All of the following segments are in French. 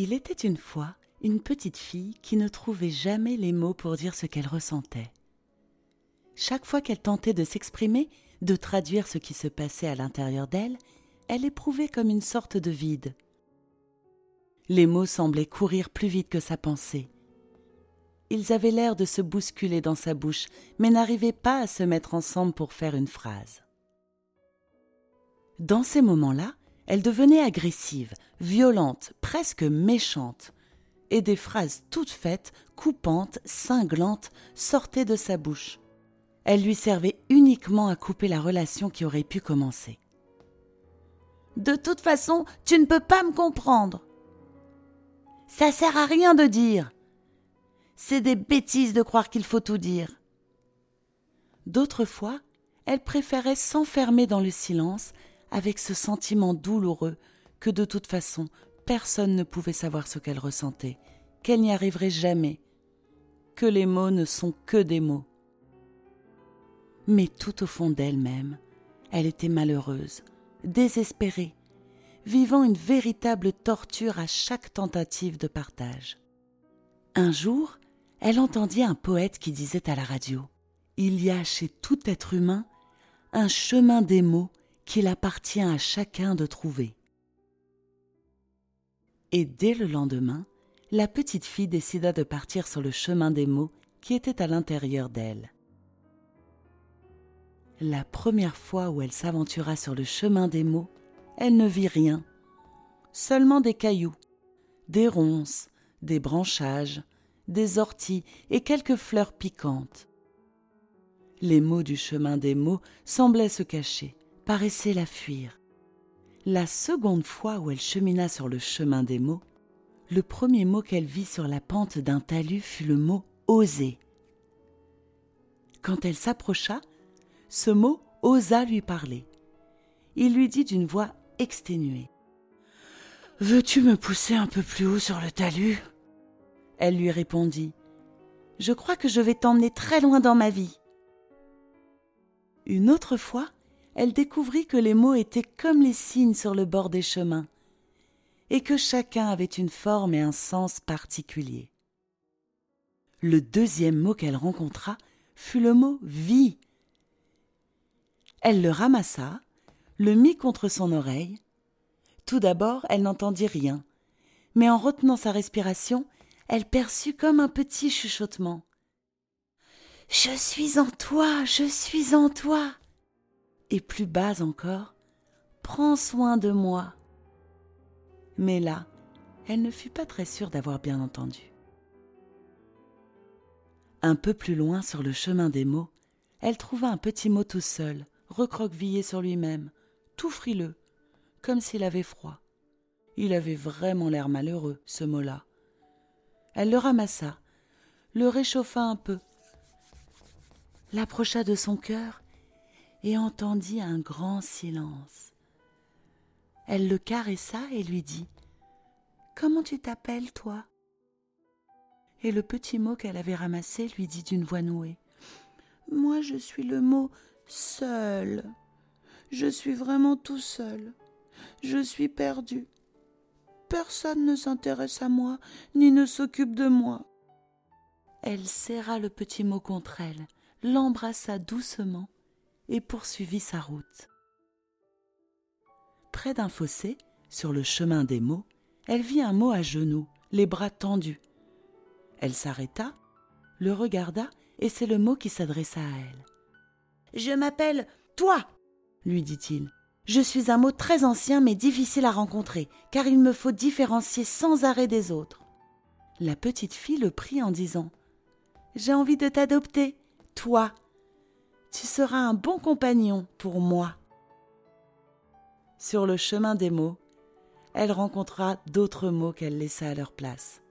Il était une fois une petite fille qui ne trouvait jamais les mots pour dire ce qu'elle ressentait. Chaque fois qu'elle tentait de s'exprimer, de traduire ce qui se passait à l'intérieur d'elle, elle éprouvait comme une sorte de vide. Les mots semblaient courir plus vite que sa pensée. Ils avaient l'air de se bousculer dans sa bouche, mais n'arrivaient pas à se mettre ensemble pour faire une phrase. Dans ces moments-là, elle devenait agressive, violente, presque méchante, et des phrases toutes faites, coupantes, cinglantes, sortaient de sa bouche. Elle lui servait uniquement à couper la relation qui aurait pu commencer. De toute façon, tu ne peux pas me comprendre. Ça sert à rien de dire. C'est des bêtises de croire qu'il faut tout dire. D'autres fois, elle préférait s'enfermer dans le silence avec ce sentiment douloureux que de toute façon personne ne pouvait savoir ce qu'elle ressentait, qu'elle n'y arriverait jamais, que les mots ne sont que des mots. Mais tout au fond d'elle-même, elle était malheureuse, désespérée, vivant une véritable torture à chaque tentative de partage. Un jour, elle entendit un poète qui disait à la radio Il y a chez tout être humain un chemin des mots qu'il appartient à chacun de trouver. Et dès le lendemain, la petite fille décida de partir sur le chemin des mots qui était à l'intérieur d'elle. La première fois où elle s'aventura sur le chemin des mots, elle ne vit rien, seulement des cailloux, des ronces, des branchages, des orties et quelques fleurs piquantes. Les mots du chemin des mots semblaient se cacher, paraissaient la fuir. La seconde fois où elle chemina sur le chemin des mots, le premier mot qu'elle vit sur la pente d'un talus fut le mot oser. Quand elle s'approcha, ce mot osa lui parler. Il lui dit d'une voix exténuée. Veux-tu me pousser un peu plus haut sur le talus? Elle lui répondit. Je crois que je vais t'emmener très loin dans ma vie. Une autre fois, elle découvrit que les mots étaient comme les signes sur le bord des chemins, et que chacun avait une forme et un sens particuliers. Le deuxième mot qu'elle rencontra fut le mot vie. Elle le ramassa, le mit contre son oreille. Tout d'abord, elle n'entendit rien, mais en retenant sa respiration, elle perçut comme un petit chuchotement. Je suis en toi, je suis en toi. Et plus bas encore, prends soin de moi. Mais là, elle ne fut pas très sûre d'avoir bien entendu. Un peu plus loin sur le chemin des mots, elle trouva un petit mot tout seul, recroquevillé sur lui-même, tout frileux, comme s'il avait froid. Il avait vraiment l'air malheureux, ce mot-là. Elle le ramassa, le réchauffa un peu, l'approcha de son cœur et entendit un grand silence. Elle le caressa et lui dit Comment tu t'appelles, toi? Et le petit mot qu'elle avait ramassé lui dit d'une voix nouée Moi, je suis le mot seul. Je suis vraiment tout seul. Je suis perdu. Personne ne s'intéresse à moi, ni ne s'occupe de moi. Elle serra le petit mot contre elle, l'embrassa doucement et poursuivit sa route. Près d'un fossé, sur le chemin des mots, elle vit un mot à genoux, les bras tendus. Elle s'arrêta, le regarda, et c'est le mot qui s'adressa à elle. Je m'appelle toi, lui dit-il. Je suis un mot très ancien mais difficile à rencontrer, car il me faut différencier sans arrêt des autres. La petite fille le prit en disant J'ai envie de t'adopter, toi, tu seras un bon compagnon pour moi. Sur le chemin des mots, elle rencontra d'autres mots qu'elle laissa à leur place.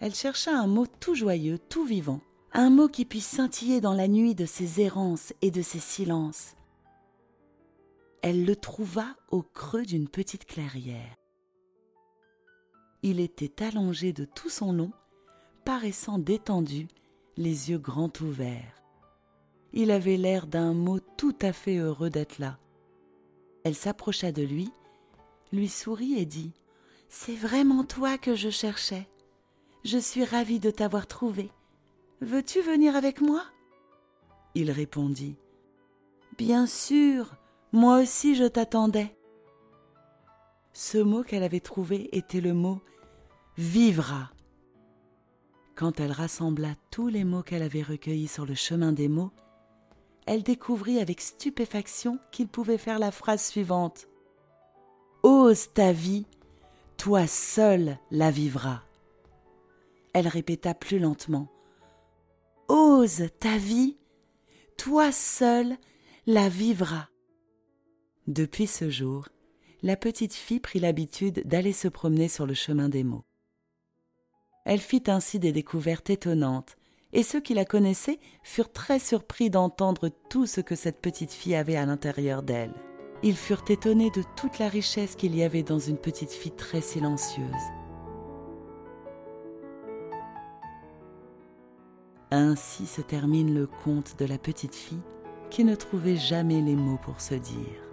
Elle chercha un mot tout joyeux, tout vivant, un mot qui puisse scintiller dans la nuit de ses errances et de ses silences. Elle le trouva au creux d'une petite clairière. Il était allongé de tout son long, paraissant détendu, les yeux grands ouverts. Il avait l'air d'un mot tout à fait heureux d'être là. Elle s'approcha de lui, lui sourit et dit c'est vraiment toi que je cherchais. Je suis ravie de t'avoir trouvé. Veux-tu venir avec moi? Il répondit Bien sûr, moi aussi je t'attendais. Ce mot qu'elle avait trouvé était le mot vivra. Quand elle rassembla tous les mots qu'elle avait recueillis sur le chemin des mots, elle découvrit avec stupéfaction qu'il pouvait faire la phrase suivante. Ose ta vie, toi seul la vivras. Elle répéta plus lentement. Ose ta vie, toi seul la vivras. Depuis ce jour, la petite fille prit l'habitude d'aller se promener sur le chemin des mots. Elle fit ainsi des découvertes étonnantes, et ceux qui la connaissaient furent très surpris d'entendre tout ce que cette petite fille avait à l'intérieur d'elle. Ils furent étonnés de toute la richesse qu'il y avait dans une petite fille très silencieuse. Ainsi se termine le conte de la petite fille qui ne trouvait jamais les mots pour se dire.